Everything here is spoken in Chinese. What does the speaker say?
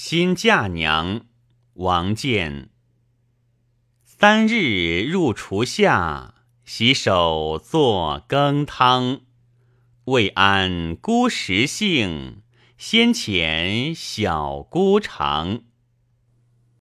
新嫁娘，王建。三日入厨下，洗手做羹汤。未谙姑食性，先遣小姑尝。